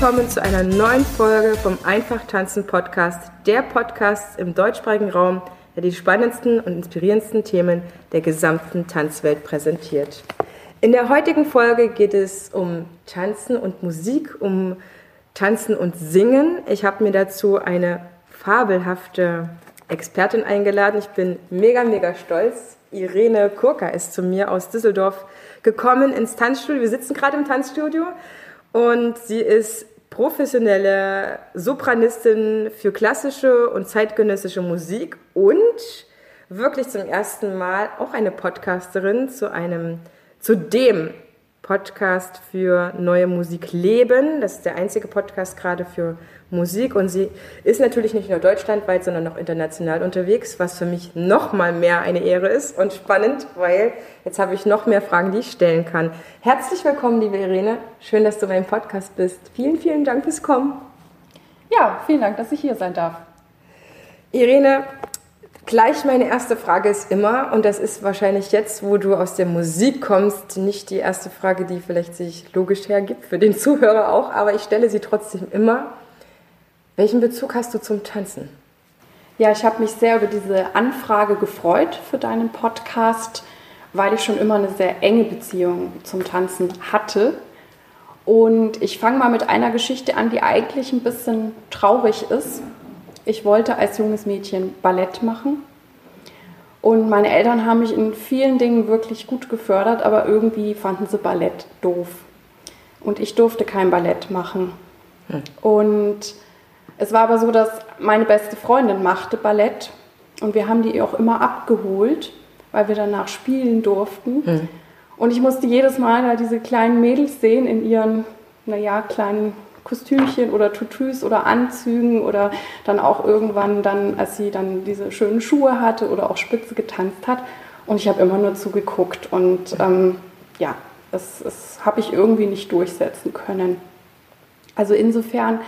Willkommen zu einer neuen Folge vom Einfach Tanzen Podcast, der Podcast im deutschsprachigen Raum, der die spannendsten und inspirierendsten Themen der gesamten Tanzwelt präsentiert. In der heutigen Folge geht es um Tanzen und Musik, um Tanzen und Singen. Ich habe mir dazu eine fabelhafte Expertin eingeladen. Ich bin mega, mega stolz. Irene Kurka ist zu mir aus Düsseldorf gekommen ins Tanzstudio. Wir sitzen gerade im Tanzstudio und sie ist professionelle Sopranistin für klassische und zeitgenössische Musik und wirklich zum ersten Mal auch eine Podcasterin zu einem, zu dem Podcast für neue Musik leben. Das ist der einzige Podcast gerade für Musik und sie ist natürlich nicht nur deutschlandweit, sondern auch international unterwegs, was für mich noch mal mehr eine Ehre ist und spannend, weil jetzt habe ich noch mehr Fragen, die ich stellen kann. Herzlich willkommen, liebe Irene. Schön, dass du beim Podcast bist. Vielen, vielen Dank fürs Kommen. Ja, vielen Dank, dass ich hier sein darf. Irene, Gleich meine erste Frage ist immer, und das ist wahrscheinlich jetzt, wo du aus der Musik kommst, nicht die erste Frage, die vielleicht sich logisch hergibt, für den Zuhörer auch, aber ich stelle sie trotzdem immer. Welchen Bezug hast du zum Tanzen? Ja, ich habe mich sehr über diese Anfrage gefreut für deinen Podcast, weil ich schon immer eine sehr enge Beziehung zum Tanzen hatte. Und ich fange mal mit einer Geschichte an, die eigentlich ein bisschen traurig ist. Ich wollte als junges Mädchen Ballett machen. Und meine Eltern haben mich in vielen Dingen wirklich gut gefördert, aber irgendwie fanden sie Ballett doof. Und ich durfte kein Ballett machen. Hm. Und es war aber so, dass meine beste Freundin machte Ballett und wir haben die auch immer abgeholt, weil wir danach spielen durften. Hm. Und ich musste jedes Mal da diese kleinen Mädels sehen in ihren, naja, kleinen Kostümchen oder Tutus oder Anzügen oder dann auch irgendwann dann, als sie dann diese schönen Schuhe hatte oder auch Spitze getanzt hat. Und ich habe immer nur zugeguckt und ähm, ja, das, das habe ich irgendwie nicht durchsetzen können. Also insofern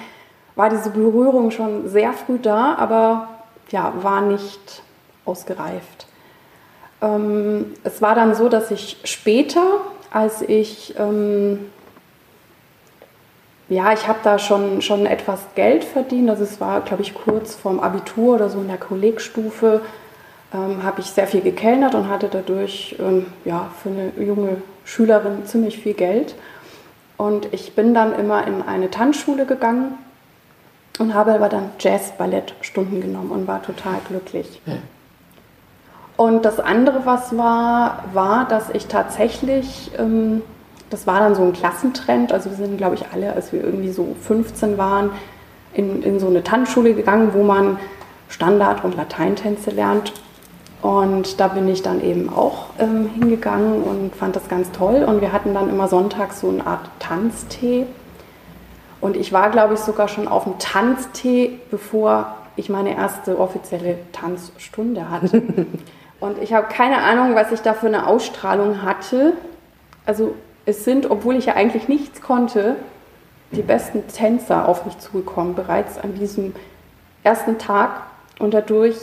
war diese Berührung schon sehr früh da, aber ja, war nicht ausgereift. Ähm, es war dann so, dass ich später, als ich ähm, ja, ich habe da schon, schon etwas Geld verdient. Also es war, glaube ich, kurz vorm Abitur oder so in der Kollegstufe, ähm, habe ich sehr viel gekellnert und hatte dadurch ähm, ja, für eine junge Schülerin ziemlich viel Geld. Und ich bin dann immer in eine Tanzschule gegangen und habe aber dann Jazz-Ballett-Stunden genommen und war total glücklich. Ja. Und das andere, was war, war, dass ich tatsächlich ähm, das war dann so ein Klassentrend. Also wir sind, glaube ich, alle, als wir irgendwie so 15 waren, in, in so eine Tanzschule gegangen, wo man Standard- und Lateintänze lernt. Und da bin ich dann eben auch ähm, hingegangen und fand das ganz toll. Und wir hatten dann immer sonntags so eine Art Tanztee. Und ich war, glaube ich, sogar schon auf dem Tanztee, bevor ich meine erste offizielle Tanzstunde hatte. und ich habe keine Ahnung, was ich da für eine Ausstrahlung hatte. Also es sind, obwohl ich ja eigentlich nichts konnte, die besten Tänzer auf mich zugekommen, bereits an diesem ersten Tag. Und dadurch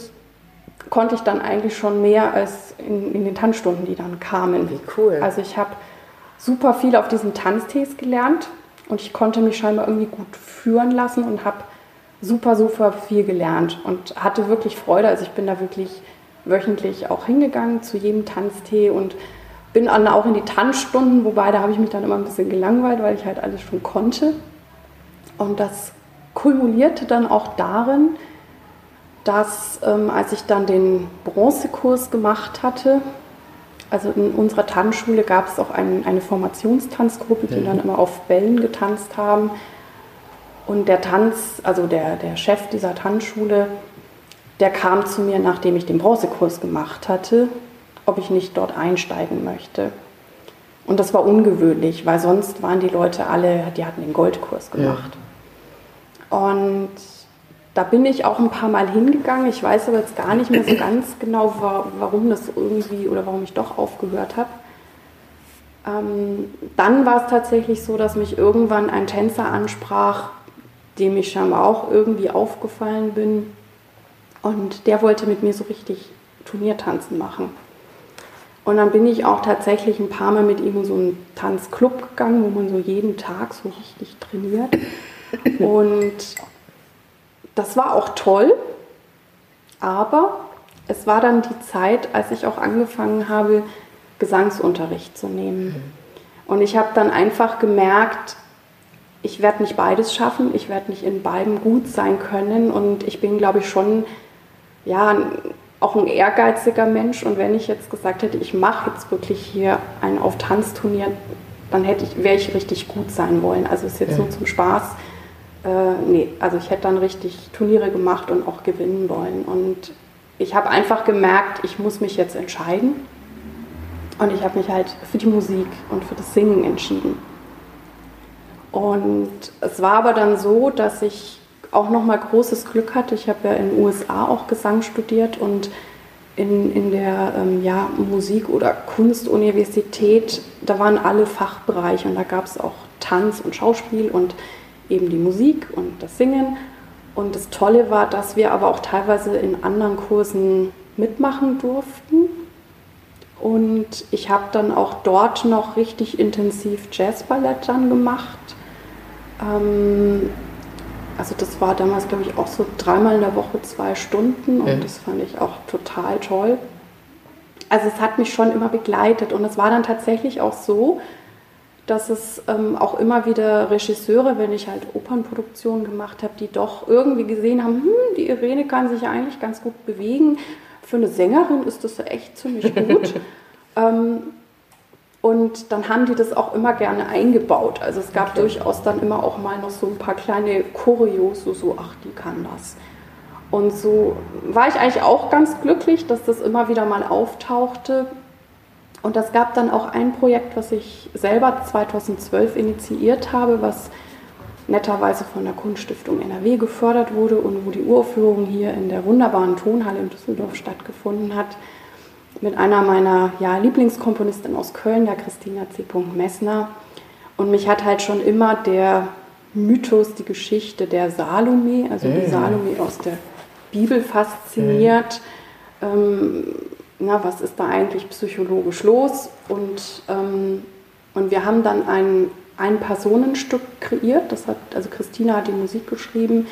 konnte ich dann eigentlich schon mehr als in, in den Tanzstunden, die dann kamen. Wie cool. Also ich habe super viel auf diesen Tanztees gelernt und ich konnte mich scheinbar irgendwie gut führen lassen und habe super, super viel gelernt und hatte wirklich Freude. Also ich bin da wirklich wöchentlich auch hingegangen zu jedem Tanztee und bin dann auch in die Tanzstunden, wobei da habe ich mich dann immer ein bisschen gelangweilt, weil ich halt alles schon konnte. Und das kumulierte dann auch darin, dass ähm, als ich dann den Bronzekurs gemacht hatte, also in unserer Tanzschule gab es auch ein, eine Formationstanzgruppe, die mhm. dann immer auf Bällen getanzt haben. Und der Tanz, also der, der Chef dieser Tanzschule, der kam zu mir, nachdem ich den Bronzekurs gemacht hatte ob ich nicht dort einsteigen möchte. Und das war ungewöhnlich, weil sonst waren die Leute alle, die hatten den Goldkurs gemacht. Ja. Und da bin ich auch ein paar Mal hingegangen. Ich weiß aber jetzt gar nicht mehr so ganz genau, warum das irgendwie oder warum ich doch aufgehört habe. Ähm, dann war es tatsächlich so, dass mich irgendwann ein Tänzer ansprach, dem ich scheinbar auch irgendwie aufgefallen bin. Und der wollte mit mir so richtig Turniertanzen machen. Und dann bin ich auch tatsächlich ein paar Mal mit ihm in so einen Tanzclub gegangen, wo man so jeden Tag so richtig trainiert. Und das war auch toll, aber es war dann die Zeit, als ich auch angefangen habe, Gesangsunterricht zu nehmen. Und ich habe dann einfach gemerkt, ich werde nicht beides schaffen, ich werde nicht in beidem gut sein können und ich bin, glaube ich, schon ja, auch ein ehrgeiziger Mensch und wenn ich jetzt gesagt hätte, ich mache jetzt wirklich hier ein auf Tanzturnier, dann hätte ich, wäre ich richtig gut sein wollen. Also ist jetzt ja. nur zum Spaß. Äh, nee, also ich hätte dann richtig Turniere gemacht und auch gewinnen wollen. Und ich habe einfach gemerkt, ich muss mich jetzt entscheiden. Und ich habe mich halt für die Musik und für das Singen entschieden. Und es war aber dann so, dass ich auch nochmal großes Glück hatte. Ich habe ja in den USA auch Gesang studiert und in, in der ähm, ja, Musik- oder Kunstuniversität, da waren alle Fachbereiche und da gab es auch Tanz und Schauspiel und eben die Musik und das Singen. Und das Tolle war, dass wir aber auch teilweise in anderen Kursen mitmachen durften. Und ich habe dann auch dort noch richtig intensiv Jazzballett dann gemacht. Ähm, also das war damals, glaube ich, auch so dreimal in der Woche zwei Stunden und mhm. das fand ich auch total toll. Also es hat mich schon immer begleitet und es war dann tatsächlich auch so, dass es ähm, auch immer wieder Regisseure, wenn ich halt Opernproduktionen gemacht habe, die doch irgendwie gesehen haben, hm, die Irene kann sich ja eigentlich ganz gut bewegen. Für eine Sängerin ist das echt ziemlich gut. ähm, und dann haben die das auch immer gerne eingebaut. Also es gab okay. durchaus dann immer auch mal noch so ein paar kleine Choreos, so, so, ach, die kann das. Und so war ich eigentlich auch ganz glücklich, dass das immer wieder mal auftauchte. Und es gab dann auch ein Projekt, was ich selber 2012 initiiert habe, was netterweise von der Kunststiftung NRW gefördert wurde und wo die Uraufführung hier in der wunderbaren Tonhalle in Düsseldorf stattgefunden hat mit einer meiner ja, Lieblingskomponisten aus Köln, der Christina C. Messner. Und mich hat halt schon immer der Mythos, die Geschichte der Salome, also die Salome aus der Bibel fasziniert. Ähm, na, was ist da eigentlich psychologisch los? Und, ähm, und wir haben dann ein, ein Personenstück kreiert. Das hat, also Christina hat die Musik geschrieben.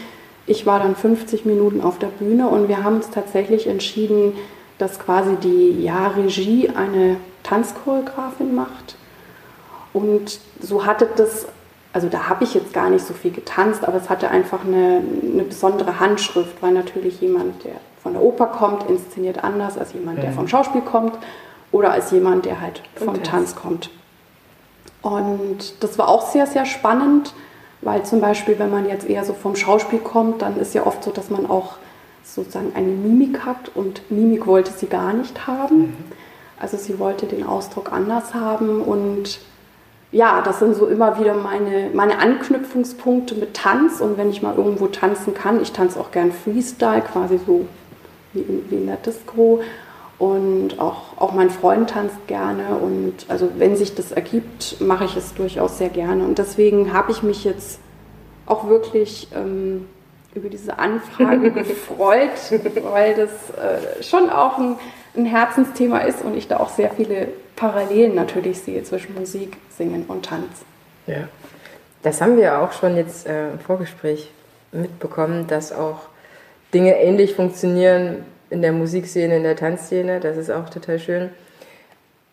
Ich war dann 50 Minuten auf der Bühne und wir haben uns tatsächlich entschieden, dass quasi die ja, Regie eine Tanzchoreografin macht. Und so hatte das, also da habe ich jetzt gar nicht so viel getanzt, aber es hatte einfach eine, eine besondere Handschrift, weil natürlich jemand, der von der Oper kommt, inszeniert anders als jemand, der vom Schauspiel kommt oder als jemand, der halt vom Tanz kommt. Und das war auch sehr, sehr spannend, weil zum Beispiel, wenn man jetzt eher so vom Schauspiel kommt, dann ist ja oft so, dass man auch sozusagen eine Mimik hat und Mimik wollte sie gar nicht haben. Mhm. Also sie wollte den Ausdruck anders haben und ja, das sind so immer wieder meine, meine Anknüpfungspunkte mit Tanz und wenn ich mal irgendwo tanzen kann, ich tanze auch gern Freestyle, quasi so wie in, wie in der Disco und auch, auch mein Freund tanzt gerne und also wenn sich das ergibt, mache ich es durchaus sehr gerne und deswegen habe ich mich jetzt auch wirklich ähm, über diese Anfrage gefreut, weil das äh, schon auch ein, ein, Herzensthema ist und ich da auch sehr viele Parallelen natürlich sehe zwischen Musik, Singen und Tanz. Ja, das haben wir auch schon jetzt äh, im Vorgespräch mitbekommen, dass auch Dinge ähnlich funktionieren in der Musikszene, in der Tanzszene. Das ist auch total schön.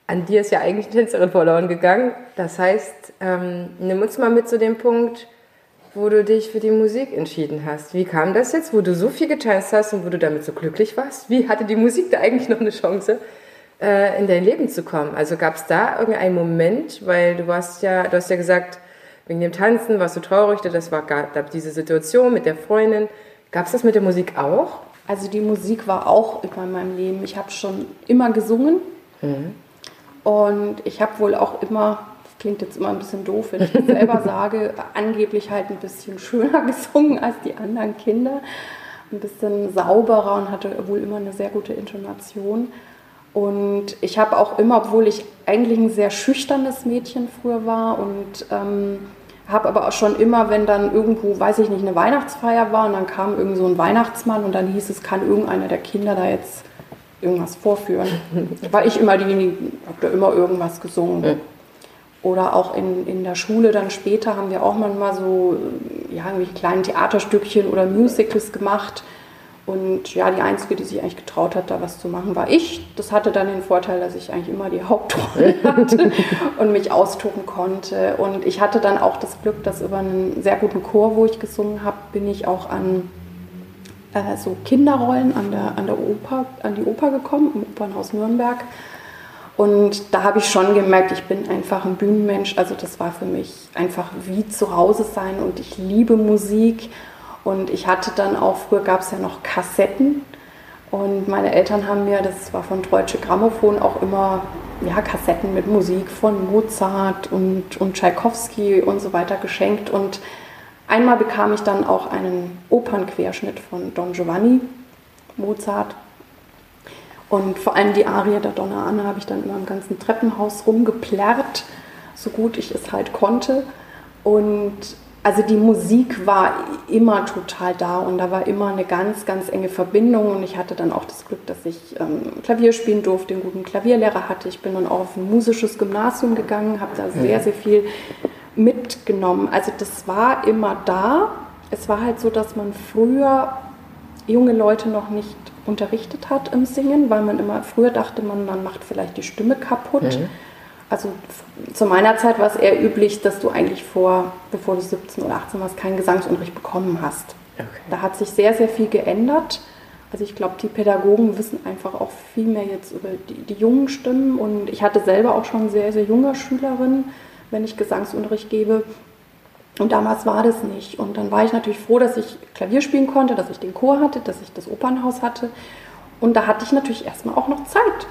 An dir ist ja eigentlich eine Tänzerin verloren gegangen. Das heißt, ähm, nimm uns mal mit zu dem Punkt, wo du dich für die Musik entschieden hast. Wie kam das jetzt, wo du so viel getanzt hast und wo du damit so glücklich warst? Wie hatte die Musik da eigentlich noch eine Chance, äh, in dein Leben zu kommen? Also gab es da irgendeinen Moment, weil du warst ja, du hast ja gesagt, wegen dem Tanzen warst du traurig, das war gab diese Situation mit der Freundin. Gab es das mit der Musik auch? Also die Musik war auch immer in meinem Leben. Ich habe schon immer gesungen. Mhm. Und ich habe wohl auch immer, klingt jetzt immer ein bisschen doof, wenn ich das selber sage, angeblich halt ein bisschen schöner gesungen als die anderen Kinder. Ein bisschen sauberer und hatte wohl immer eine sehr gute Intonation. Und ich habe auch immer, obwohl ich eigentlich ein sehr schüchternes Mädchen früher war und ähm, habe aber auch schon immer, wenn dann irgendwo, weiß ich nicht, eine Weihnachtsfeier war und dann kam irgend so ein Weihnachtsmann und dann hieß es, kann irgendeiner der Kinder da jetzt irgendwas vorführen. war ich immer diejenige, habe da immer irgendwas gesungen. Oder auch in, in der Schule dann später haben wir auch manchmal so ja, irgendwelche kleinen Theaterstückchen oder Musicals gemacht. Und ja, die Einzige, die sich eigentlich getraut hat, da was zu machen, war ich. Das hatte dann den Vorteil, dass ich eigentlich immer die Hauptrolle hatte und mich austoben konnte. Und ich hatte dann auch das Glück, dass über einen sehr guten Chor, wo ich gesungen habe, bin ich auch an äh, so Kinderrollen an der, an der Oper, an die Oper gekommen, im Opernhaus Nürnberg. Und da habe ich schon gemerkt, ich bin einfach ein Bühnenmensch. Also das war für mich einfach wie zu Hause sein und ich liebe Musik. Und ich hatte dann auch, früher gab es ja noch Kassetten. Und meine Eltern haben mir, das war von Deutsche Grammophon, auch immer ja, Kassetten mit Musik von Mozart und, und Tschaikowski und so weiter geschenkt. Und Einmal bekam ich dann auch einen Opernquerschnitt von Don Giovanni, Mozart. Und vor allem die Arie der Donna Anna habe ich dann immer im ganzen Treppenhaus rumgeplärrt, so gut ich es halt konnte. Und also die Musik war immer total da und da war immer eine ganz, ganz enge Verbindung. Und ich hatte dann auch das Glück, dass ich ähm, Klavier spielen durfte, einen guten Klavierlehrer hatte. Ich bin dann auch auf ein musisches Gymnasium gegangen, habe da sehr, sehr viel mitgenommen. Also das war immer da. Es war halt so, dass man früher junge Leute noch nicht unterrichtet hat im Singen, weil man immer früher dachte, man, man macht vielleicht die Stimme kaputt. Mhm. Also zu meiner Zeit war es eher üblich, dass du eigentlich vor, bevor du 17 oder 18 warst, keinen Gesangsunterricht bekommen hast. Okay. Da hat sich sehr, sehr viel geändert. Also ich glaube, die Pädagogen wissen einfach auch viel mehr jetzt über die, die jungen Stimmen. Und ich hatte selber auch schon sehr, sehr junge Schülerinnen wenn ich Gesangsunterricht gebe. Und damals war das nicht. Und dann war ich natürlich froh, dass ich Klavier spielen konnte, dass ich den Chor hatte, dass ich das Opernhaus hatte. Und da hatte ich natürlich erstmal auch noch Zeit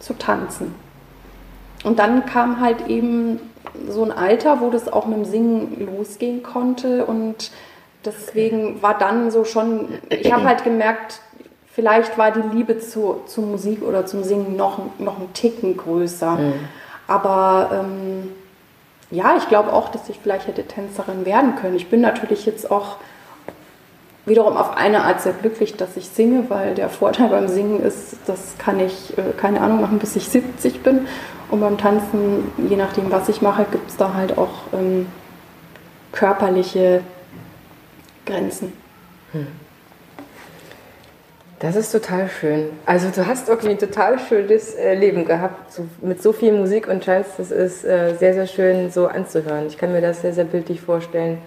zu tanzen. Und dann kam halt eben so ein Alter, wo das auch mit dem Singen losgehen konnte. Und deswegen war dann so schon, ich habe halt gemerkt, vielleicht war die Liebe zu, zur Musik oder zum Singen noch, noch einen Ticken größer. Mhm. Aber ähm, ja, ich glaube auch, dass ich vielleicht hätte Tänzerin werden können. Ich bin natürlich jetzt auch wiederum auf eine Art sehr glücklich, dass ich singe, weil der Vorteil beim Singen ist, das kann ich, äh, keine Ahnung, machen, bis ich 70 bin. Und beim Tanzen, je nachdem, was ich mache, gibt es da halt auch ähm, körperliche Grenzen. Hm. Das ist total schön. Also du hast wirklich ein total schönes äh, Leben gehabt, so, mit so viel Musik und Tanz. Das ist äh, sehr, sehr schön so anzuhören. Ich kann mir das sehr, sehr bildlich vorstellen.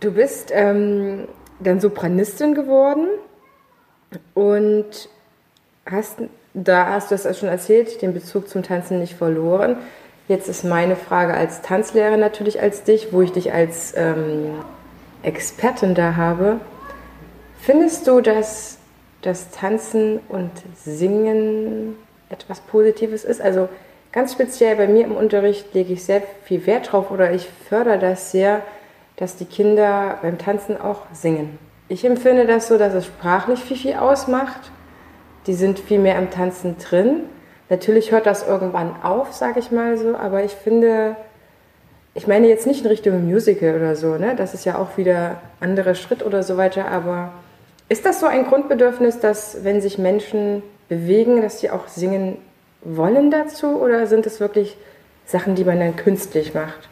Du bist ähm, dann Sopranistin geworden und hast, da hast du es schon erzählt, den Bezug zum Tanzen nicht verloren. Jetzt ist meine Frage als Tanzlehrerin natürlich als dich, wo ich dich als ähm, Expertin da habe. Findest du, dass das Tanzen und Singen etwas Positives ist? Also ganz speziell bei mir im Unterricht lege ich sehr viel Wert drauf oder ich fördere das sehr, dass die Kinder beim Tanzen auch singen. Ich empfinde das so, dass es sprachlich viel, viel ausmacht. Die sind viel mehr im Tanzen drin. Natürlich hört das irgendwann auf, sage ich mal so, aber ich finde, ich meine jetzt nicht in Richtung Musical oder so, ne? Das ist ja auch wieder anderer Schritt oder so weiter, aber ist das so ein Grundbedürfnis, dass wenn sich Menschen bewegen, dass sie auch singen wollen dazu oder sind es wirklich Sachen, die man dann künstlich macht?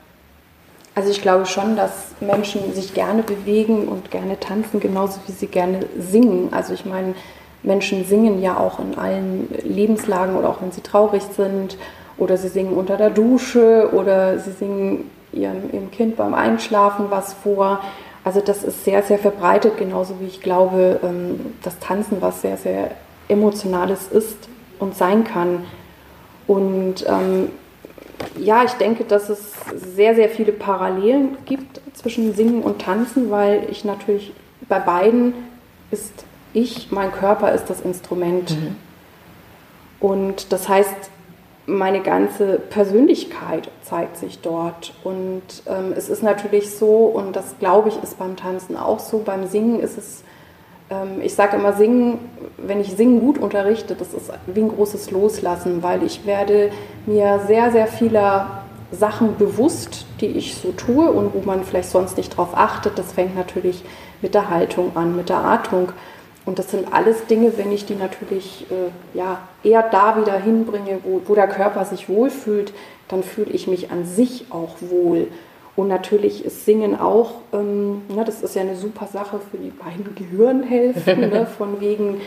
Also ich glaube schon, dass Menschen sich gerne bewegen und gerne tanzen, genauso wie sie gerne singen. Also ich meine, Menschen singen ja auch in allen Lebenslagen oder auch wenn sie traurig sind oder sie singen unter der Dusche oder sie singen ihrem, ihrem Kind beim Einschlafen was vor. Also das ist sehr, sehr verbreitet, genauso wie ich glaube, ähm, dass Tanzen was sehr, sehr Emotionales ist und sein kann. Und ähm, ja, ich denke, dass es sehr, sehr viele Parallelen gibt zwischen Singen und Tanzen, weil ich natürlich bei beiden ist ich, mein Körper ist das Instrument. Mhm. Und das heißt, meine ganze Persönlichkeit zeigt sich dort. Und ähm, es ist natürlich so, und das glaube ich ist beim Tanzen auch so, beim Singen ist es, ähm, ich sage immer, Singen, wenn ich Singen gut unterrichte, das ist wie ein großes Loslassen, weil ich werde mir sehr, sehr vieler Sachen bewusst, die ich so tue und wo man vielleicht sonst nicht drauf achtet. Das fängt natürlich mit der Haltung an, mit der Atmung. Und das sind alles Dinge, wenn ich die natürlich äh, ja, eher da wieder hinbringe, wo, wo der Körper sich wohlfühlt, dann fühle ich mich an sich auch wohl. Und natürlich ist Singen auch, ähm, na, das ist ja eine super Sache für die beiden Gehirnhälften, ne, von wegen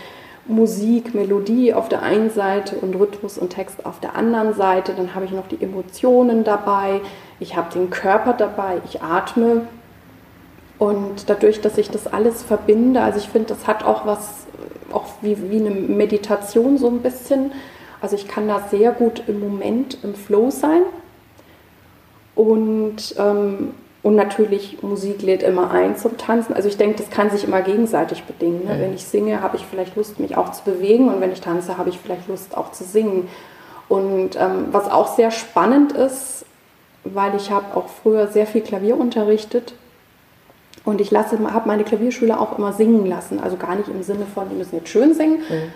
Musik, Melodie auf der einen Seite und Rhythmus und Text auf der anderen Seite. Dann habe ich noch die Emotionen dabei, ich habe den Körper dabei, ich atme und dadurch, dass ich das alles verbinde, also ich finde, das hat auch was, auch wie, wie eine Meditation so ein bisschen. Also ich kann da sehr gut im Moment im Flow sein. Und, ähm, und natürlich, Musik lädt immer ein zum Tanzen. Also ich denke, das kann sich immer gegenseitig bedingen. Ne? Mhm. Wenn ich singe, habe ich vielleicht Lust, mich auch zu bewegen. Und wenn ich tanze, habe ich vielleicht Lust, auch zu singen. Und ähm, was auch sehr spannend ist, weil ich habe auch früher sehr viel Klavier unterrichtet und ich habe meine Klavierschüler auch immer singen lassen. Also gar nicht im Sinne von, die müssen jetzt schön singen. Mhm.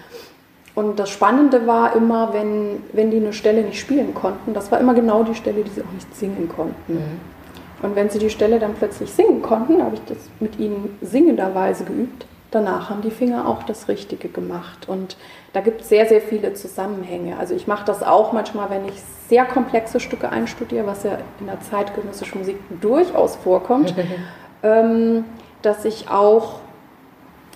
Und das Spannende war immer, wenn, wenn die eine Stelle nicht spielen konnten, das war immer genau die Stelle, die sie auch nicht singen konnten. Mhm. Und wenn sie die Stelle dann plötzlich singen konnten, habe ich das mit ihnen singenderweise geübt. Danach haben die Finger auch das Richtige gemacht. Und da gibt es sehr, sehr viele Zusammenhänge. Also ich mache das auch manchmal, wenn ich sehr komplexe Stücke einstudiere, was ja in der zeitgenössischen Musik durchaus vorkommt. ähm, dass ich auch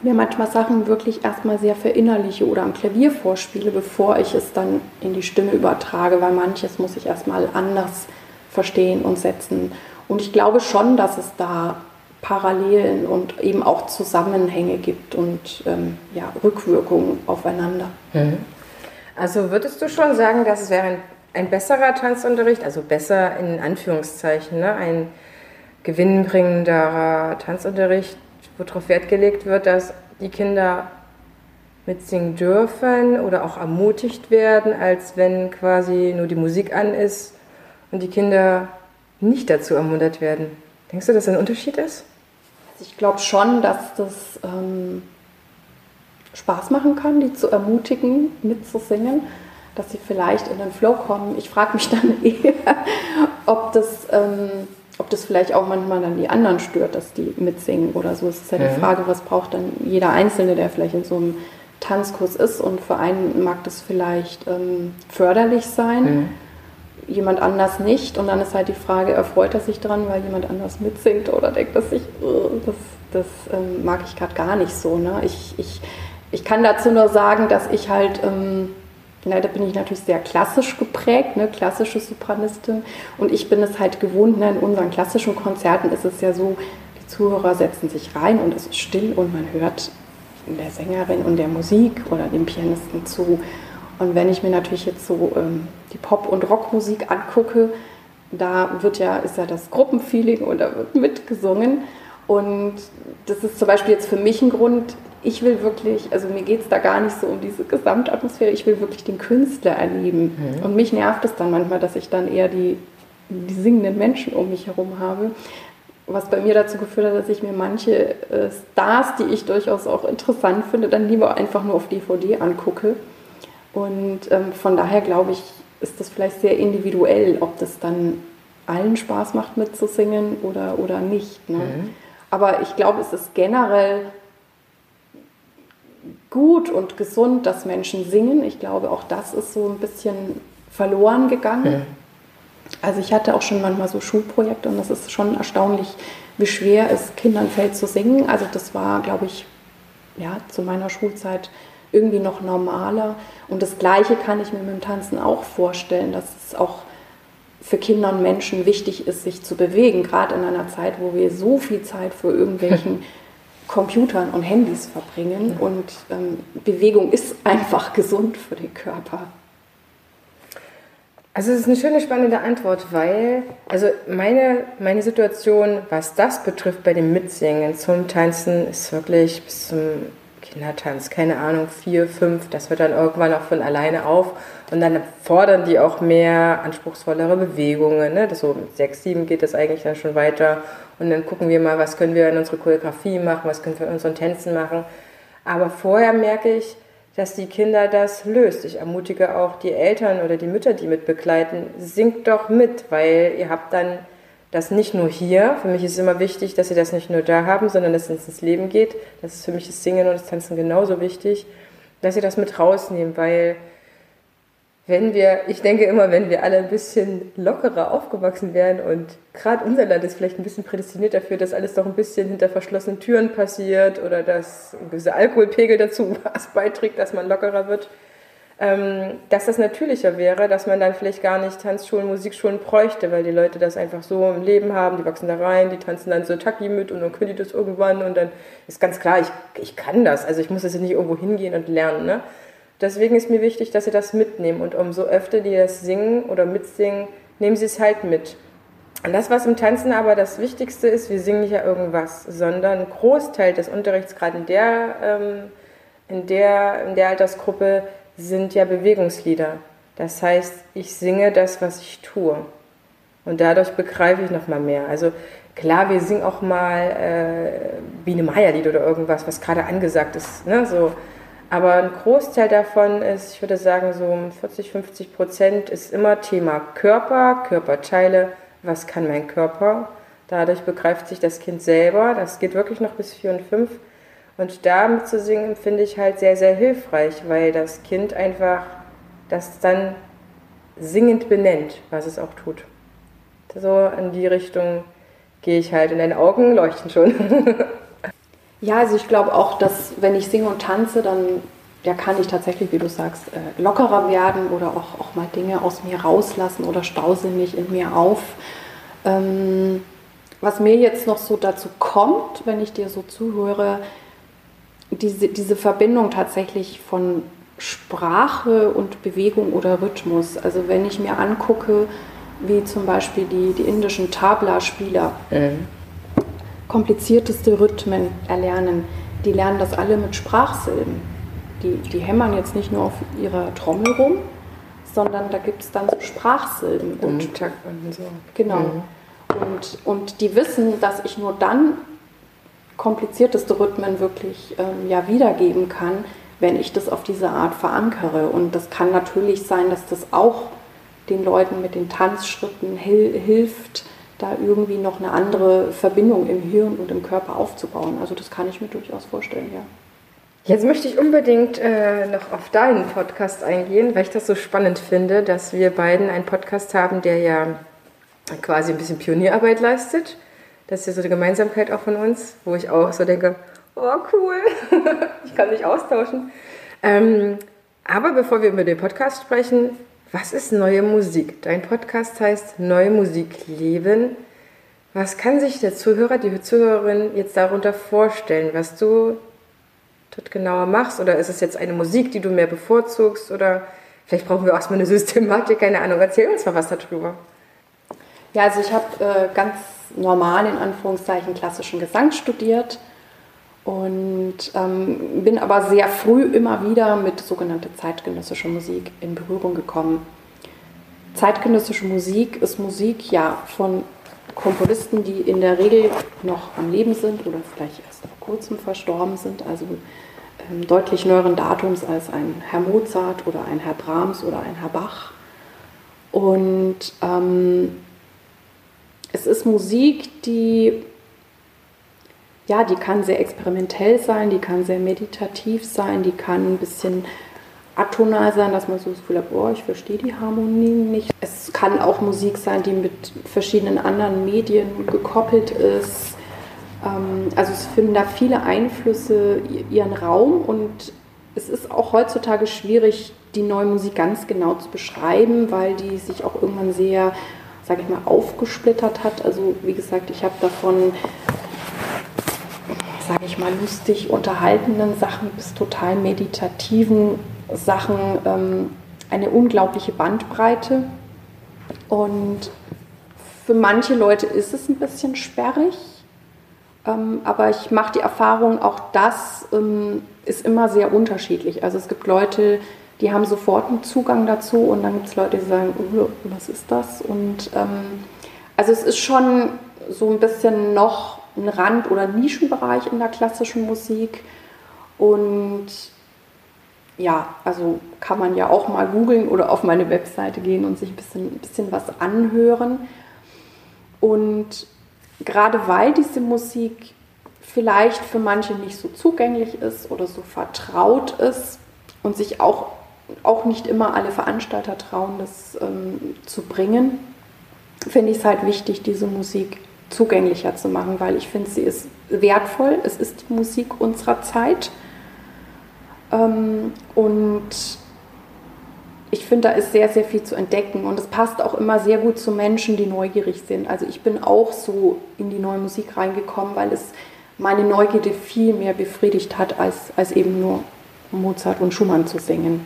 mir manchmal Sachen wirklich erstmal sehr verinnerliche oder am Klavier vorspiele, bevor ich es dann in die Stimme übertrage, weil manches muss ich erstmal anders verstehen und setzen. Und ich glaube schon, dass es da Parallelen und eben auch Zusammenhänge gibt und ähm, ja, Rückwirkungen aufeinander. Mhm. Also würdest du schon sagen, dass es wäre ein, ein besserer Tanzunterricht, also besser in Anführungszeichen, ne? ein gewinnbringenderer Tanzunterricht, wo darauf Wert gelegt wird, dass die Kinder mitsingen dürfen oder auch ermutigt werden, als wenn quasi nur die Musik an ist und die Kinder nicht dazu ermuntert werden. Denkst du, dass das ein Unterschied ist? Also ich glaube schon, dass das ähm, Spaß machen kann, die zu ermutigen, mitzusingen, dass sie vielleicht in den Flow kommen. Ich frage mich dann eher, ob das ähm, ob das vielleicht auch manchmal dann die anderen stört, dass die mitsingen oder so. Es ist ja die mhm. Frage, was braucht dann jeder Einzelne, der vielleicht in so einem Tanzkurs ist und für einen mag das vielleicht ähm, förderlich sein, mhm. jemand anders nicht. Und dann ist halt die Frage, erfreut er sich daran, weil jemand anders mitsingt oder denkt er sich, oh, das, das ähm, mag ich gerade gar nicht so. Ne? Ich, ich, ich kann dazu nur sagen, dass ich halt... Ähm, da bin ich natürlich sehr klassisch geprägt, ne, klassische Sopranistin. Und ich bin es halt gewohnt, ne, in unseren klassischen Konzerten ist es ja so, die Zuhörer setzen sich rein und es ist still und man hört der Sängerin und der Musik oder dem Pianisten zu. Und wenn ich mir natürlich jetzt so ähm, die Pop- und Rockmusik angucke, da wird ja, ist ja das Gruppenfeeling und da wird mitgesungen. Und das ist zum Beispiel jetzt für mich ein Grund, ich will wirklich, also mir geht es da gar nicht so um diese Gesamtatmosphäre, ich will wirklich den Künstler erleben. Mhm. Und mich nervt es dann manchmal, dass ich dann eher die, die singenden Menschen um mich herum habe. Was bei mir dazu geführt hat, dass ich mir manche äh, Stars, die ich durchaus auch interessant finde, dann lieber einfach nur auf DVD angucke. Und ähm, von daher glaube ich, ist das vielleicht sehr individuell, ob das dann allen Spaß macht mitzusingen oder, oder nicht. Ne? Mhm. Aber ich glaube, es ist generell gut und gesund, dass Menschen singen. Ich glaube, auch das ist so ein bisschen verloren gegangen. Ja. Also ich hatte auch schon manchmal so Schulprojekte und das ist schon erstaunlich, wie schwer es Kindern fällt zu singen. Also das war, glaube ich, ja, zu meiner Schulzeit irgendwie noch normaler. Und das Gleiche kann ich mir mit dem Tanzen auch vorstellen, dass es auch für Kinder und Menschen wichtig ist, sich zu bewegen, gerade in einer Zeit, wo wir so viel Zeit für irgendwelchen Computern und Handys verbringen. Ja. Und ähm, Bewegung ist einfach gesund für den Körper. Also es ist eine schöne, spannende Antwort, weil also meine, meine Situation, was das betrifft bei dem Mitsingen zum Tanzen, ist wirklich bis zum Kindertanz, keine Ahnung, vier, fünf, das hört dann irgendwann auch von alleine auf. Und dann fordern die auch mehr anspruchsvollere Bewegungen. Ne? Das so mit sechs, sieben geht das eigentlich dann schon weiter. Und dann gucken wir mal, was können wir in unsere Choreografie machen, was können wir in unseren Tänzen machen. Aber vorher merke ich, dass die Kinder das löst. Ich ermutige auch die Eltern oder die Mütter, die mit begleiten, singt doch mit, weil ihr habt dann das nicht nur hier. Für mich ist es immer wichtig, dass sie das nicht nur da haben, sondern dass es ins Leben geht. Das ist für mich das Singen und das Tanzen genauso wichtig, dass sie das mit rausnehmen, weil wenn wir, ich denke immer, wenn wir alle ein bisschen lockerer aufgewachsen wären und gerade unser Land ist vielleicht ein bisschen prädestiniert dafür, dass alles doch ein bisschen hinter verschlossenen Türen passiert oder dass ein gewisser Alkoholpegel dazu was beiträgt, dass man lockerer wird, ähm, dass das natürlicher wäre, dass man dann vielleicht gar nicht Tanzschulen, Musikschulen bräuchte, weil die Leute das einfach so im Leben haben, die wachsen da rein, die tanzen dann so Taki mit und dann können die das irgendwann und dann ist ganz klar, ich, ich kann das, also ich muss jetzt nicht irgendwo hingehen und lernen, ne? Deswegen ist mir wichtig, dass sie das mitnehmen und umso öfter die das singen oder mitsingen, nehmen sie es halt mit. Und das, was im Tanzen aber das Wichtigste ist, wir singen nicht ja irgendwas, sondern ein Großteil des Unterrichts, gerade in der, ähm, in der, in der Altersgruppe, sind ja Bewegungslieder. Das heißt, ich singe das, was ich tue. Und dadurch begreife ich noch mal mehr. Also klar, wir singen auch mal äh, Biene Meier-Lied oder irgendwas, was gerade angesagt ist. Ne? So, aber ein Großteil davon ist, ich würde sagen, so 40, 50 Prozent ist immer Thema Körper, Körperteile. Was kann mein Körper? Dadurch begreift sich das Kind selber. Das geht wirklich noch bis vier und fünf. Und da mitzusingen finde ich halt sehr, sehr hilfreich, weil das Kind einfach das dann singend benennt, was es auch tut. So in die Richtung gehe ich halt und deine Augen leuchten schon. Ja, also ich glaube auch, dass wenn ich singe und tanze, dann ja, kann ich tatsächlich, wie du sagst, äh, lockerer werden oder auch, auch mal Dinge aus mir rauslassen oder stausel mich in mir auf. Ähm, was mir jetzt noch so dazu kommt, wenn ich dir so zuhöre, diese, diese Verbindung tatsächlich von Sprache und Bewegung oder Rhythmus. Also wenn ich mir angucke, wie zum Beispiel die, die indischen Tabla-Spieler, mhm komplizierteste Rhythmen erlernen, die lernen das alle mit Sprachsilben. Die, die hämmern jetzt nicht nur auf ihrer Trommel rum, sondern da gibt es dann so Sprachsilben. Und, und so. Genau. Mhm. Und, und die wissen, dass ich nur dann komplizierteste Rhythmen wirklich ähm, ja, wiedergeben kann, wenn ich das auf diese Art verankere. Und das kann natürlich sein, dass das auch den Leuten mit den Tanzschritten hil hilft, da irgendwie noch eine andere Verbindung im Hirn und im Körper aufzubauen. Also das kann ich mir durchaus vorstellen, ja. Jetzt möchte ich unbedingt äh, noch auf deinen Podcast eingehen, weil ich das so spannend finde, dass wir beiden einen Podcast haben, der ja quasi ein bisschen Pionierarbeit leistet. Das ist ja so die Gemeinsamkeit auch von uns, wo ich auch so denke, oh cool, ich kann mich austauschen. Ähm, aber bevor wir über den Podcast sprechen, was ist neue Musik? Dein Podcast heißt Neue Musik leben. Was kann sich der Zuhörer, die Zuhörerin jetzt darunter vorstellen, was du dort genauer machst? Oder ist es jetzt eine Musik, die du mehr bevorzugst? Oder vielleicht brauchen wir auch erstmal eine Systematik, keine Ahnung. Erzähl uns mal was darüber. Ja, also ich habe äh, ganz normal in Anführungszeichen klassischen Gesang studiert und ähm, bin aber sehr früh immer wieder mit sogenannter zeitgenössischer Musik in Berührung gekommen. Zeitgenössische Musik ist Musik ja von Komponisten, die in der Regel noch am Leben sind oder vielleicht erst vor kurzem verstorben sind, also ähm, deutlich neueren Datums als ein Herr Mozart oder ein Herr Brahms oder ein Herr Bach. Und ähm, es ist Musik, die ja, die kann sehr experimentell sein, die kann sehr meditativ sein, die kann ein bisschen atonal sein, dass man so das Gefühl hat, oh, ich verstehe die Harmonie nicht. Es kann auch Musik sein, die mit verschiedenen anderen Medien gekoppelt ist. Ähm, also es finden da viele Einflüsse ihren Raum und es ist auch heutzutage schwierig, die neue Musik ganz genau zu beschreiben, weil die sich auch irgendwann sehr, sage ich mal, aufgesplittert hat. Also wie gesagt, ich habe davon sage ich mal, lustig unterhaltenen Sachen bis total meditativen Sachen ähm, eine unglaubliche Bandbreite. Und für manche Leute ist es ein bisschen sperrig Ähm, aber ich mache die Erfahrung, auch das ähm, ist immer sehr unterschiedlich. Also es gibt Leute, die haben sofort einen Zugang dazu und dann gibt es Leute, die sagen, oh, was ist das? Und ähm, also es ist schon so ein bisschen noch ein Rand- oder Nischenbereich in der klassischen Musik. Und ja, also kann man ja auch mal googeln oder auf meine Webseite gehen und sich ein bisschen, ein bisschen was anhören. Und gerade weil diese Musik vielleicht für manche nicht so zugänglich ist oder so vertraut ist und sich auch, auch nicht immer alle Veranstalter trauen, das ähm, zu bringen, finde ich es halt wichtig, diese Musik zugänglicher zu machen, weil ich finde, sie ist wertvoll. Es ist die Musik unserer Zeit. Ähm, und ich finde, da ist sehr, sehr viel zu entdecken. Und es passt auch immer sehr gut zu Menschen, die neugierig sind. Also ich bin auch so in die neue Musik reingekommen, weil es meine Neugierde viel mehr befriedigt hat, als, als eben nur Mozart und Schumann zu singen.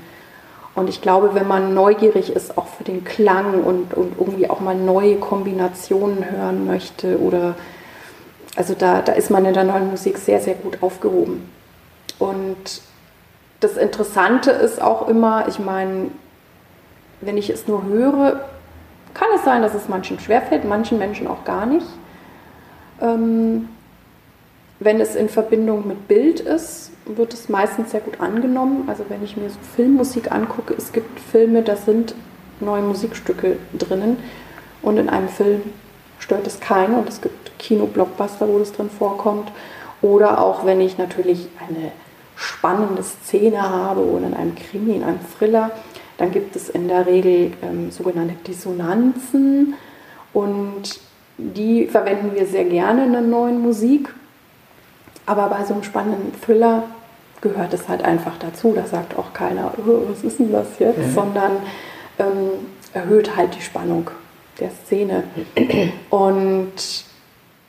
Und ich glaube, wenn man neugierig ist, auch für den Klang und, und irgendwie auch mal neue Kombinationen hören möchte oder also da, da ist man in der neuen Musik sehr, sehr gut aufgehoben. Und das Interessante ist auch immer, ich meine, wenn ich es nur höre, kann es sein, dass es manchen schwerfällt, manchen Menschen auch gar nicht. Ähm, wenn es in Verbindung mit Bild ist, wird es meistens sehr gut angenommen. Also wenn ich mir so Filmmusik angucke, es gibt Filme, da sind neue Musikstücke drinnen und in einem Film stört es keinen und es gibt Kino-Blockbuster, wo das drin vorkommt. Oder auch wenn ich natürlich eine spannende Szene habe oder in einem Krimi, in einem Thriller, dann gibt es in der Regel ähm, sogenannte Dissonanzen und die verwenden wir sehr gerne in der neuen Musik. Aber bei so einem spannenden Thriller gehört es halt einfach dazu. Da sagt auch keiner, oh, was ist denn das jetzt, mhm. sondern ähm, erhöht halt die Spannung der Szene. Und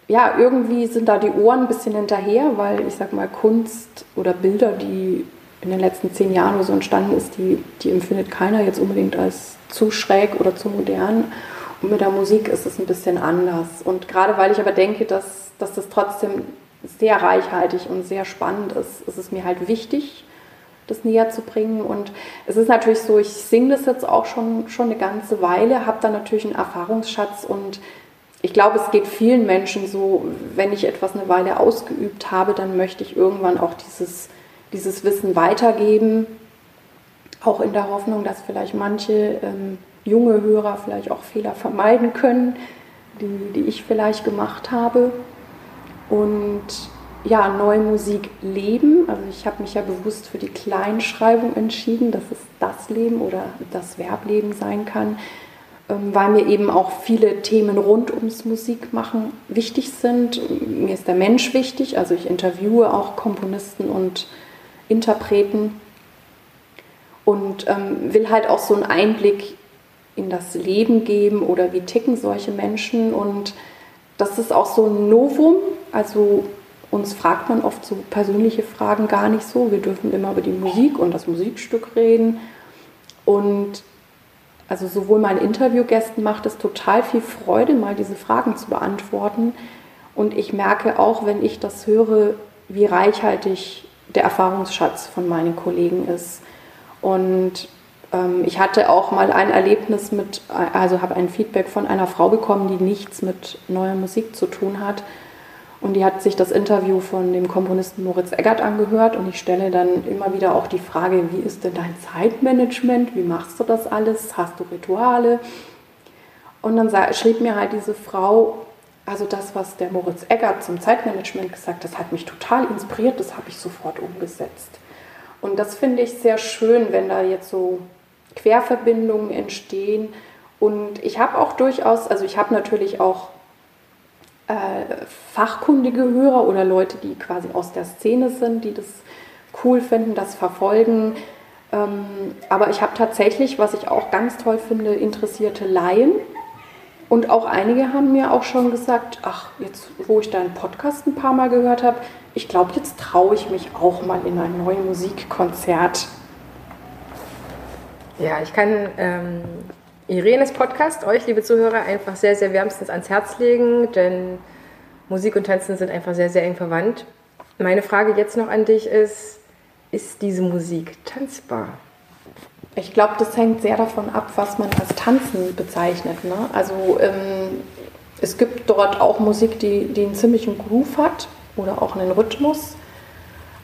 ja, irgendwie sind da die Ohren ein bisschen hinterher, weil ich sag mal, Kunst oder Bilder, die in den letzten zehn Jahren oder so entstanden ist, die, die empfindet keiner jetzt unbedingt als zu schräg oder zu modern. Und mit der Musik ist es ein bisschen anders. Und gerade weil ich aber denke, dass, dass das trotzdem sehr reichhaltig und sehr spannend. Ist, ist es mir halt wichtig, das näher zu bringen. Und es ist natürlich so, ich singe das jetzt auch schon, schon eine ganze Weile, habe da natürlich einen Erfahrungsschatz. Und ich glaube, es geht vielen Menschen so, wenn ich etwas eine Weile ausgeübt habe, dann möchte ich irgendwann auch dieses, dieses Wissen weitergeben, auch in der Hoffnung, dass vielleicht manche ähm, junge Hörer vielleicht auch Fehler vermeiden können, die, die ich vielleicht gemacht habe und ja, neue Musik leben. Also ich habe mich ja bewusst für die Kleinschreibung entschieden, dass es das Leben oder das Verbleben sein kann, ähm, weil mir eben auch viele Themen rund ums Musikmachen wichtig sind. Mir ist der Mensch wichtig, also ich interviewe auch Komponisten und Interpreten und ähm, will halt auch so einen Einblick in das Leben geben oder wie ticken solche Menschen und das ist auch so ein Novum. Also uns fragt man oft so persönliche Fragen gar nicht so. Wir dürfen immer über die Musik und das Musikstück reden. Und also sowohl meinen Interviewgästen macht es total viel Freude, mal diese Fragen zu beantworten. Und ich merke auch, wenn ich das höre, wie reichhaltig der Erfahrungsschatz von meinen Kollegen ist. Und ähm, ich hatte auch mal ein Erlebnis mit, also habe ein Feedback von einer Frau bekommen, die nichts mit neuer Musik zu tun hat. Und die hat sich das Interview von dem Komponisten Moritz Eggert angehört und ich stelle dann immer wieder auch die Frage, wie ist denn dein Zeitmanagement? Wie machst du das alles? Hast du Rituale? Und dann schrieb mir halt diese Frau, also das, was der Moritz Eggert zum Zeitmanagement gesagt hat, das hat mich total inspiriert, das habe ich sofort umgesetzt. Und das finde ich sehr schön, wenn da jetzt so Querverbindungen entstehen. Und ich habe auch durchaus, also ich habe natürlich auch äh, fachkundige Hörer oder Leute, die quasi aus der Szene sind, die das cool finden, das verfolgen. Ähm, aber ich habe tatsächlich, was ich auch ganz toll finde, interessierte Laien. Und auch einige haben mir auch schon gesagt, ach, jetzt wo ich deinen Podcast ein paar Mal gehört habe, ich glaube, jetzt traue ich mich auch mal in ein neues Musikkonzert ja, ich kann ähm, Irenes Podcast euch, liebe Zuhörer, einfach sehr, sehr wärmstens ans Herz legen, denn Musik und Tanzen sind einfach sehr, sehr eng verwandt. Meine Frage jetzt noch an dich ist, ist diese Musik tanzbar? Ich glaube, das hängt sehr davon ab, was man als Tanzen bezeichnet. Ne? Also ähm, es gibt dort auch Musik, die, die einen ziemlichen Groove hat oder auch einen Rhythmus.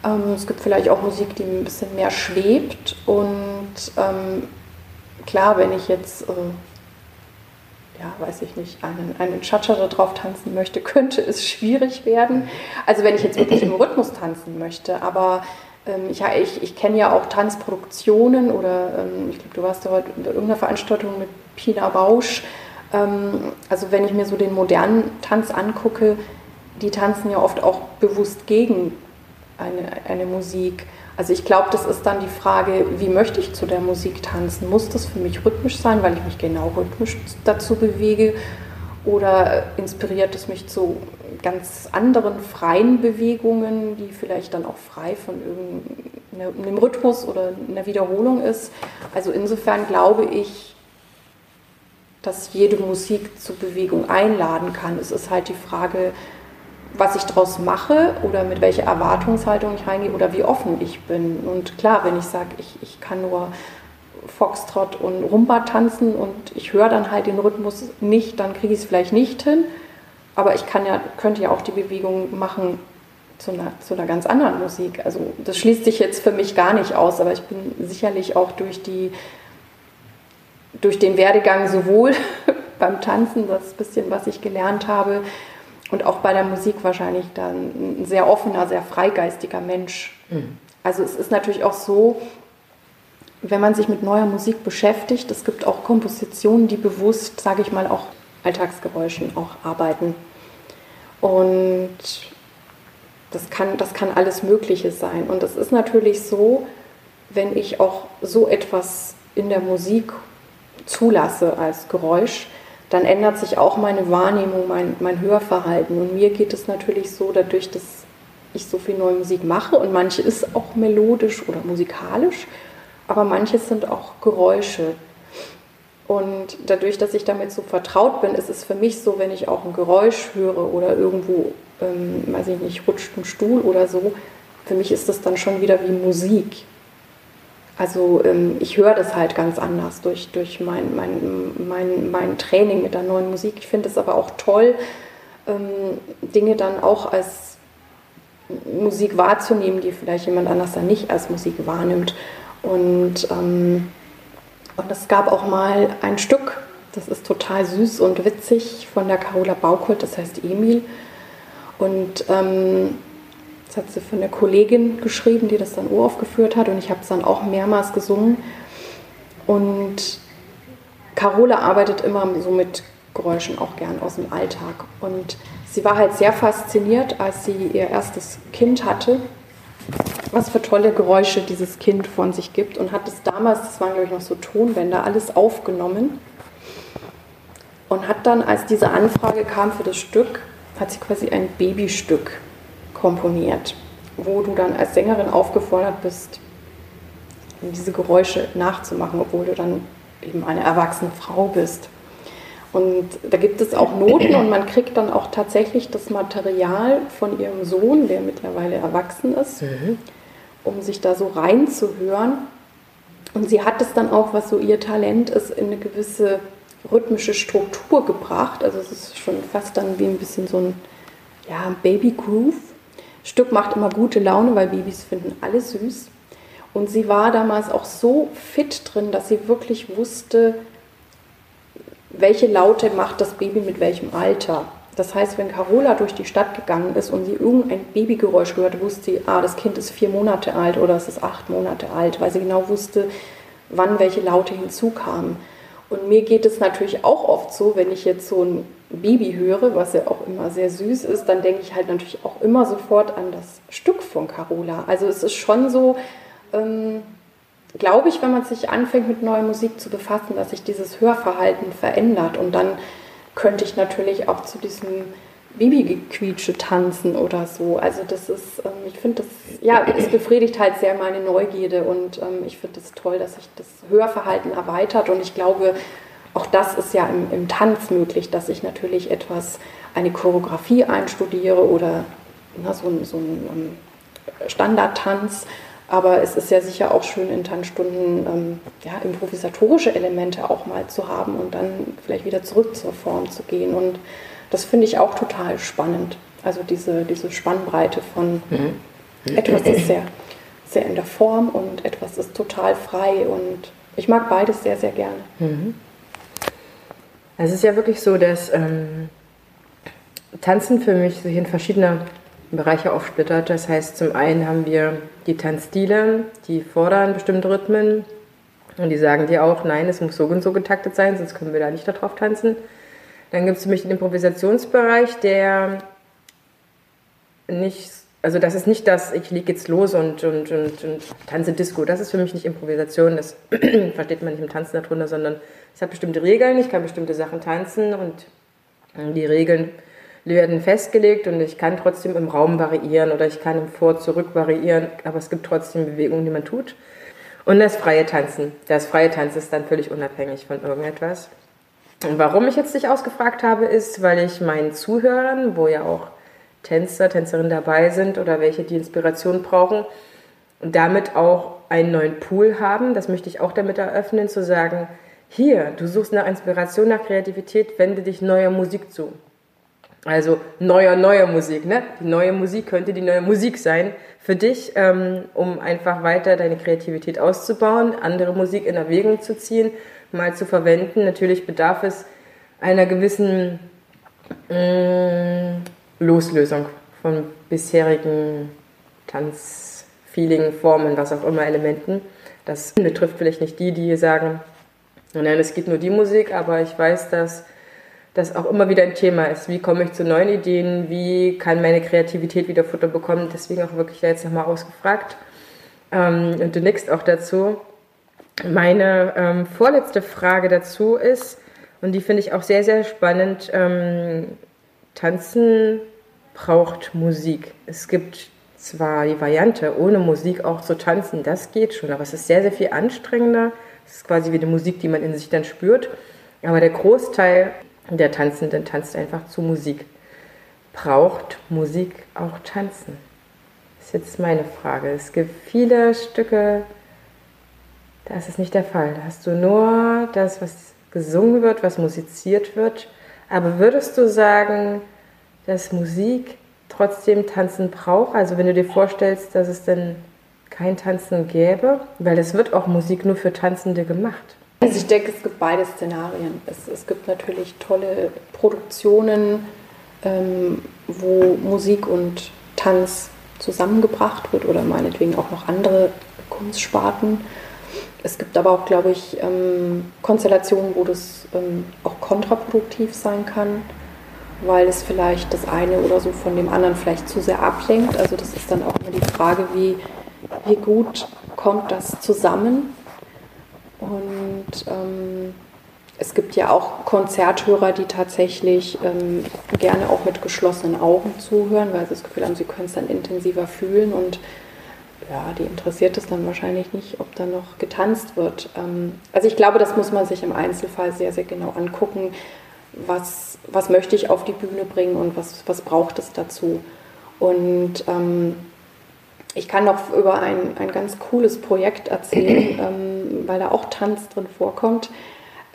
Ähm, es gibt vielleicht auch Musik, die ein bisschen mehr schwebt. Und ähm, klar, wenn ich jetzt, äh, ja, weiß ich nicht, einen, einen Cha-Cha da drauf tanzen möchte, könnte es schwierig werden. Also wenn ich jetzt wirklich im Rhythmus tanzen möchte. Aber ähm, ich, ich, ich kenne ja auch Tanzproduktionen oder ähm, ich glaube, du warst da heute in irgendeiner Veranstaltung mit Pina Bausch. Ähm, also wenn ich mir so den modernen Tanz angucke, die tanzen ja oft auch bewusst gegen eine, eine Musik. Also ich glaube, das ist dann die Frage, wie möchte ich zu der Musik tanzen? Muss das für mich rhythmisch sein, weil ich mich genau rhythmisch dazu bewege? Oder inspiriert es mich zu ganz anderen freien Bewegungen, die vielleicht dann auch frei von irgendeinem Rhythmus oder einer Wiederholung ist? Also insofern glaube ich, dass jede Musik zur Bewegung einladen kann. Es ist halt die Frage, was ich daraus mache oder mit welcher Erwartungshaltung ich reingehe oder wie offen ich bin. Und klar, wenn ich sage, ich, ich kann nur Foxtrot und Rumba tanzen und ich höre dann halt den Rhythmus nicht, dann kriege ich es vielleicht nicht hin. Aber ich kann ja, könnte ja auch die Bewegung machen zu einer, zu einer ganz anderen Musik. Also das schließt sich jetzt für mich gar nicht aus, aber ich bin sicherlich auch durch, die, durch den Werdegang sowohl beim Tanzen, das bisschen, was ich gelernt habe, und auch bei der Musik wahrscheinlich dann ein sehr offener, sehr freigeistiger Mensch. Mhm. Also es ist natürlich auch so, wenn man sich mit neuer Musik beschäftigt, es gibt auch Kompositionen, die bewusst, sage ich mal, auch Alltagsgeräuschen auch arbeiten. Und das kann, das kann alles Mögliche sein. Und es ist natürlich so, wenn ich auch so etwas in der Musik zulasse als Geräusch, dann ändert sich auch meine Wahrnehmung, mein, mein Hörverhalten. Und mir geht es natürlich so, dadurch, dass ich so viel neue Musik mache und manche ist auch melodisch oder musikalisch, aber manches sind auch Geräusche. Und dadurch, dass ich damit so vertraut bin, ist es für mich so, wenn ich auch ein Geräusch höre oder irgendwo, ähm, weiß ich nicht, rutscht ein Stuhl oder so, für mich ist das dann schon wieder wie Musik. Also ähm, ich höre das halt ganz anders durch, durch mein, mein, mein, mein Training mit der neuen Musik. Ich finde es aber auch toll, ähm, Dinge dann auch als Musik wahrzunehmen, die vielleicht jemand anders dann nicht als Musik wahrnimmt. Und, ähm, und es gab auch mal ein Stück, das ist total süß und witzig von der Carola Baukult, das heißt Emil. Und ähm, das hat sie von der Kollegin geschrieben, die das dann uraufgeführt hat und ich habe es dann auch mehrmals gesungen. Und Carola arbeitet immer so mit Geräuschen auch gern aus dem Alltag. Und sie war halt sehr fasziniert, als sie ihr erstes Kind hatte, was für tolle Geräusche dieses Kind von sich gibt und hat es damals, das waren glaube ich noch so Tonbänder, alles aufgenommen und hat dann, als diese Anfrage kam für das Stück, hat sie quasi ein Babystück komponiert, wo du dann als Sängerin aufgefordert bist, diese Geräusche nachzumachen, obwohl du dann eben eine erwachsene Frau bist. Und da gibt es auch Noten und man kriegt dann auch tatsächlich das Material von ihrem Sohn, der mittlerweile erwachsen ist, mhm. um sich da so reinzuhören. Und sie hat es dann auch, was so ihr Talent ist, in eine gewisse rhythmische Struktur gebracht. Also es ist schon fast dann wie ein bisschen so ein ja, Baby Groove. Stück macht immer gute Laune, weil Babys finden alles süß. Und sie war damals auch so fit drin, dass sie wirklich wusste, welche Laute macht das Baby mit welchem Alter. Das heißt, wenn Carola durch die Stadt gegangen ist und sie irgendein Babygeräusch hörte, wusste sie, ah, das Kind ist vier Monate alt oder es ist acht Monate alt, weil sie genau wusste, wann welche Laute hinzukamen. Und mir geht es natürlich auch oft so, wenn ich jetzt so ein Baby höre, was ja auch immer sehr süß ist, dann denke ich halt natürlich auch immer sofort an das Stück von Carola. Also es ist schon so, ähm, glaube ich, wenn man sich anfängt mit neuer Musik zu befassen, dass sich dieses Hörverhalten verändert. Und dann könnte ich natürlich auch zu diesem Babygequietsche tanzen oder so. Also das ist, ähm, ich finde das, ja, es befriedigt halt sehr meine Neugierde und ähm, ich finde es das toll, dass sich das Hörverhalten erweitert und ich glaube, auch das ist ja im, im Tanz möglich, dass ich natürlich etwas, eine Choreografie einstudiere oder na, so, so ein um, Standardtanz. Aber es ist ja sicher auch schön in Tanzstunden ähm, ja, improvisatorische Elemente auch mal zu haben und dann vielleicht wieder zurück zur Form zu gehen. Und das finde ich auch total spannend. Also diese, diese Spannbreite von mhm. etwas ist sehr, sehr in der Form und etwas ist total frei. Und ich mag beides sehr, sehr gerne. Mhm. Es ist ja wirklich so, dass ähm, Tanzen für mich sich in verschiedene Bereiche aufsplittert. Das heißt, zum einen haben wir die Tanzstile, die fordern bestimmte Rhythmen und die sagen dir auch, nein, es muss so und so getaktet sein, sonst können wir da nicht darauf tanzen. Dann gibt es für mich den Improvisationsbereich, der nicht, also das ist nicht das, ich lege jetzt los und, und, und, und tanze Disco. Das ist für mich nicht Improvisation, das versteht man nicht im Tanzen darunter, sondern es hat bestimmte Regeln, ich kann bestimmte Sachen tanzen und die Regeln werden festgelegt und ich kann trotzdem im Raum variieren oder ich kann im Vor-Zurück variieren, aber es gibt trotzdem Bewegungen, die man tut. Und das freie Tanzen. Das freie Tanzen ist dann völlig unabhängig von irgendetwas. Und warum ich jetzt dich ausgefragt habe, ist, weil ich meinen Zuhörern, wo ja auch Tänzer, Tänzerinnen dabei sind oder welche die Inspiration brauchen damit auch einen neuen Pool haben, das möchte ich auch damit eröffnen, zu sagen, hier, du suchst nach Inspiration, nach Kreativität, wende dich neuer Musik zu. Also neuer, neuer Musik. Ne? Die neue Musik könnte die neue Musik sein für dich, ähm, um einfach weiter deine Kreativität auszubauen, andere Musik in Erwägung zu ziehen, mal zu verwenden. Natürlich bedarf es einer gewissen äh, Loslösung von bisherigen Tanzfeeling, Formen, was auch immer, Elementen. Das betrifft vielleicht nicht die, die sagen, nein, es geht nur die Musik, aber ich weiß, dass das auch immer wieder ein Thema ist. Wie komme ich zu neuen Ideen? Wie kann meine Kreativität wieder Futter bekommen? Deswegen auch wirklich jetzt nochmal ausgefragt. Ähm, und du nickst auch dazu. Meine ähm, vorletzte Frage dazu ist, und die finde ich auch sehr, sehr spannend, ähm, Tanzen braucht Musik. Es gibt zwar die Variante, ohne Musik auch zu tanzen, das geht schon, aber es ist sehr, sehr viel anstrengender. Es ist quasi wie eine Musik, die man in sich dann spürt. Aber der Großteil der Tanzende tanzt einfach zu Musik. Braucht Musik auch Tanzen? Das ist jetzt meine Frage. Es gibt viele Stücke, da ist es nicht der Fall. Da hast du nur das, was gesungen wird, was musiziert wird. Aber würdest du sagen, dass Musik trotzdem Tanzen braucht? Also wenn du dir vorstellst, dass es denn kein Tanzen gäbe, weil es wird auch Musik nur für Tanzende gemacht. Also ich denke, es gibt beide Szenarien. Es, es gibt natürlich tolle Produktionen, ähm, wo Musik und Tanz zusammengebracht wird oder meinetwegen auch noch andere Kunstsparten. Es gibt aber auch, glaube ich, ähm, Konstellationen, wo das ähm, auch kontraproduktiv sein kann, weil es vielleicht das eine oder so von dem anderen vielleicht zu sehr ablenkt. Also das ist dann auch immer die Frage, wie, wie gut kommt das zusammen und ähm, es gibt ja auch Konzerthörer, die tatsächlich ähm, gerne auch mit geschlossenen Augen zuhören, weil sie das Gefühl haben, sie können es dann intensiver fühlen und ja, die interessiert es dann wahrscheinlich nicht, ob da noch getanzt wird. Ähm, also ich glaube, das muss man sich im Einzelfall sehr, sehr genau angucken. Was, was möchte ich auf die Bühne bringen und was, was braucht es dazu? Und ähm, ich kann noch über ein, ein ganz cooles Projekt erzählen, ähm, weil da auch Tanz drin vorkommt.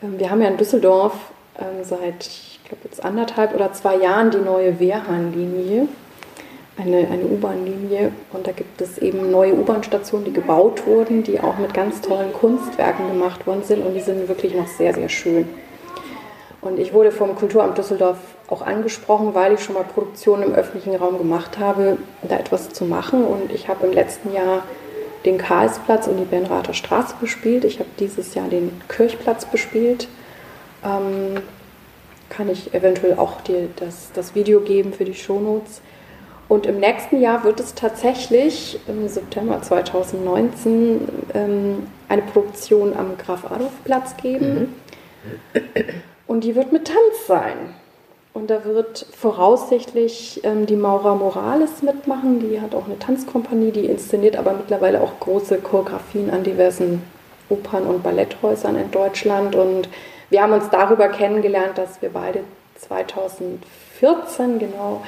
Ähm, wir haben ja in Düsseldorf ähm, seit, ich glaube jetzt anderthalb oder zwei Jahren die neue Wehrhahnlinie, eine, eine U-Bahn-Linie. Und da gibt es eben neue U-Bahn-Stationen, die gebaut wurden, die auch mit ganz tollen Kunstwerken gemacht worden sind. Und die sind wirklich noch sehr, sehr schön. Und ich wurde vom Kulturamt Düsseldorf auch angesprochen, weil ich schon mal Produktionen im öffentlichen Raum gemacht habe, da etwas zu machen. Und ich habe im letzten Jahr den Karlsplatz und die Benrather Straße bespielt. Ich habe dieses Jahr den Kirchplatz bespielt. Ähm, kann ich eventuell auch dir das, das Video geben für die Shownotes. Und im nächsten Jahr wird es tatsächlich im September 2019 ähm, eine Produktion am Graf Adolf Platz geben. Mhm. Und die wird mit Tanz sein. Und da wird voraussichtlich ähm, die Maura Morales mitmachen. Die hat auch eine Tanzkompanie, die inszeniert aber mittlerweile auch große Choreografien an diversen Opern- und Balletthäusern in Deutschland. Und wir haben uns darüber kennengelernt, dass wir beide 2014 genau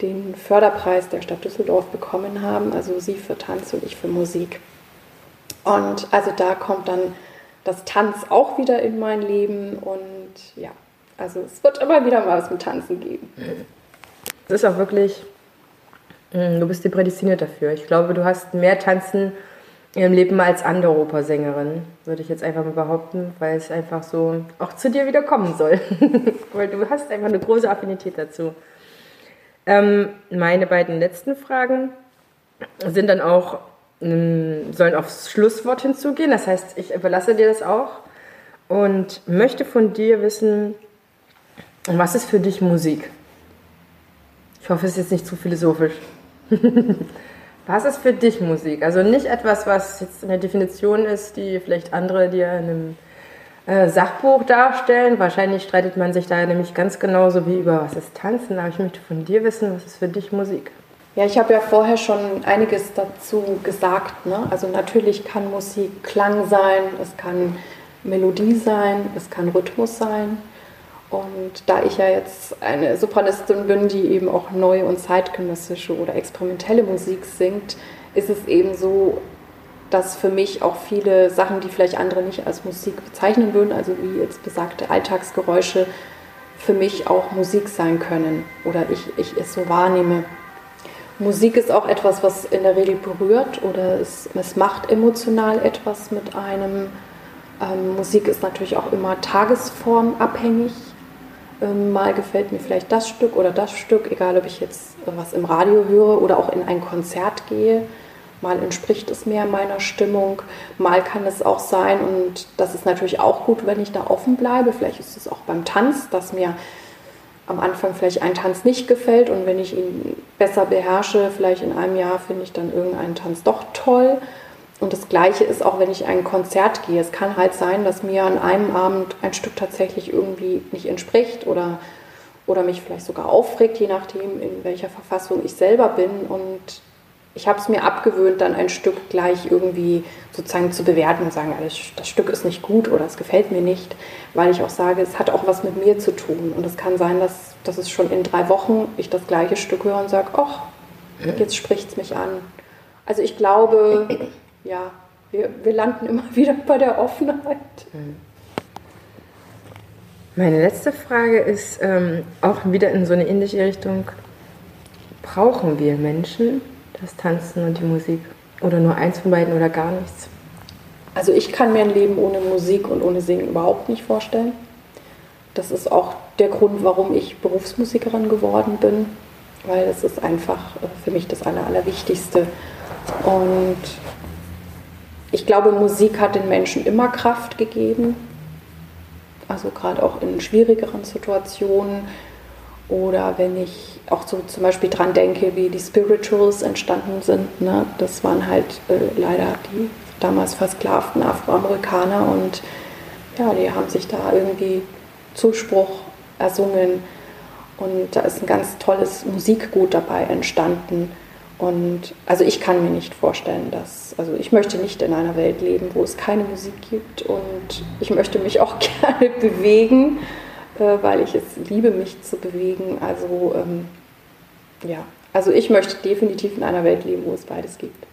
den Förderpreis der Stadt Düsseldorf bekommen haben, also sie für Tanz und ich für Musik. Und also da kommt dann das Tanz auch wieder in mein Leben und ja, also es wird immer wieder mal was mit Tanzen geben. Es ist auch wirklich, hm, du bist die prädestiniert dafür. Ich glaube, du hast mehr Tanzen im Leben als andere Opersängerin, würde ich jetzt einfach mal behaupten, weil es einfach so auch zu dir wieder kommen soll. weil du hast einfach eine große Affinität dazu. Ähm, meine beiden letzten Fragen sind dann auch, ähm, sollen aufs Schlusswort hinzugehen. Das heißt, ich überlasse dir das auch und möchte von dir wissen, was ist für dich Musik? Ich hoffe, es ist jetzt nicht zu philosophisch. was ist für dich Musik? Also nicht etwas, was jetzt eine Definition ist, die vielleicht andere dir in einem äh, Sachbuch darstellen. Wahrscheinlich streitet man sich da nämlich ganz genauso wie über was ist Tanzen. Aber ich möchte von dir wissen, was ist für dich Musik? Ja, ich habe ja vorher schon einiges dazu gesagt. Ne? Also natürlich kann Musik Klang sein, es kann Melodie sein, es kann Rhythmus sein. Und da ich ja jetzt eine Sopranistin bin, die eben auch neue und zeitgenössische oder experimentelle Musik singt, ist es eben so, dass für mich auch viele Sachen, die vielleicht andere nicht als Musik bezeichnen würden, also wie jetzt besagte Alltagsgeräusche, für mich auch Musik sein können oder ich, ich es so wahrnehme. Musik ist auch etwas, was in der Regel berührt oder es, es macht emotional etwas mit einem. Ähm, Musik ist natürlich auch immer tagesformabhängig. Ähm, mal gefällt mir vielleicht das Stück oder das Stück, egal ob ich jetzt was im Radio höre oder auch in ein Konzert gehe. Mal entspricht es mehr meiner Stimmung, mal kann es auch sein, und das ist natürlich auch gut, wenn ich da offen bleibe. Vielleicht ist es auch beim Tanz, dass mir am Anfang vielleicht ein Tanz nicht gefällt und wenn ich ihn besser beherrsche, vielleicht in einem Jahr finde ich dann irgendeinen Tanz doch toll. Und das Gleiche ist auch, wenn ich ein Konzert gehe. Es kann halt sein, dass mir an einem Abend ein Stück tatsächlich irgendwie nicht entspricht oder, oder mich vielleicht sogar aufregt, je nachdem, in welcher Verfassung ich selber bin. Und ich habe es mir abgewöhnt, dann ein Stück gleich irgendwie sozusagen zu bewerten und sagen, das, das Stück ist nicht gut oder es gefällt mir nicht, weil ich auch sage, es hat auch was mit mir zu tun. Und es kann sein, dass, dass es schon in drei Wochen ich das gleiche Stück höre und sage, ach, jetzt spricht es mich an. Also ich glaube, ja, wir, wir landen immer wieder bei der Offenheit. Meine letzte Frage ist ähm, auch wieder in so eine ähnliche Richtung. Brauchen wir Menschen das Tanzen und die Musik? Oder nur eins von beiden oder gar nichts? Also ich kann mir ein Leben ohne Musik und ohne Singen überhaupt nicht vorstellen. Das ist auch der Grund, warum ich Berufsmusikerin geworden bin, weil es ist einfach für mich das Aller, Allerwichtigste. Und ich glaube, Musik hat den Menschen immer Kraft gegeben. Also gerade auch in schwierigeren Situationen. Oder wenn ich auch so zum Beispiel dran denke, wie die Spirituals entstanden sind. Ne? Das waren halt äh, leider die damals versklavten Afroamerikaner und ja, die haben sich da irgendwie Zuspruch ersungen. Und da ist ein ganz tolles Musikgut dabei entstanden. Und also ich kann mir nicht vorstellen, dass, also ich möchte nicht in einer Welt leben, wo es keine Musik gibt und ich möchte mich auch gerne bewegen, äh, weil ich es liebe, mich zu bewegen. Also ähm, ja, also ich möchte definitiv in einer Welt leben, wo es beides gibt.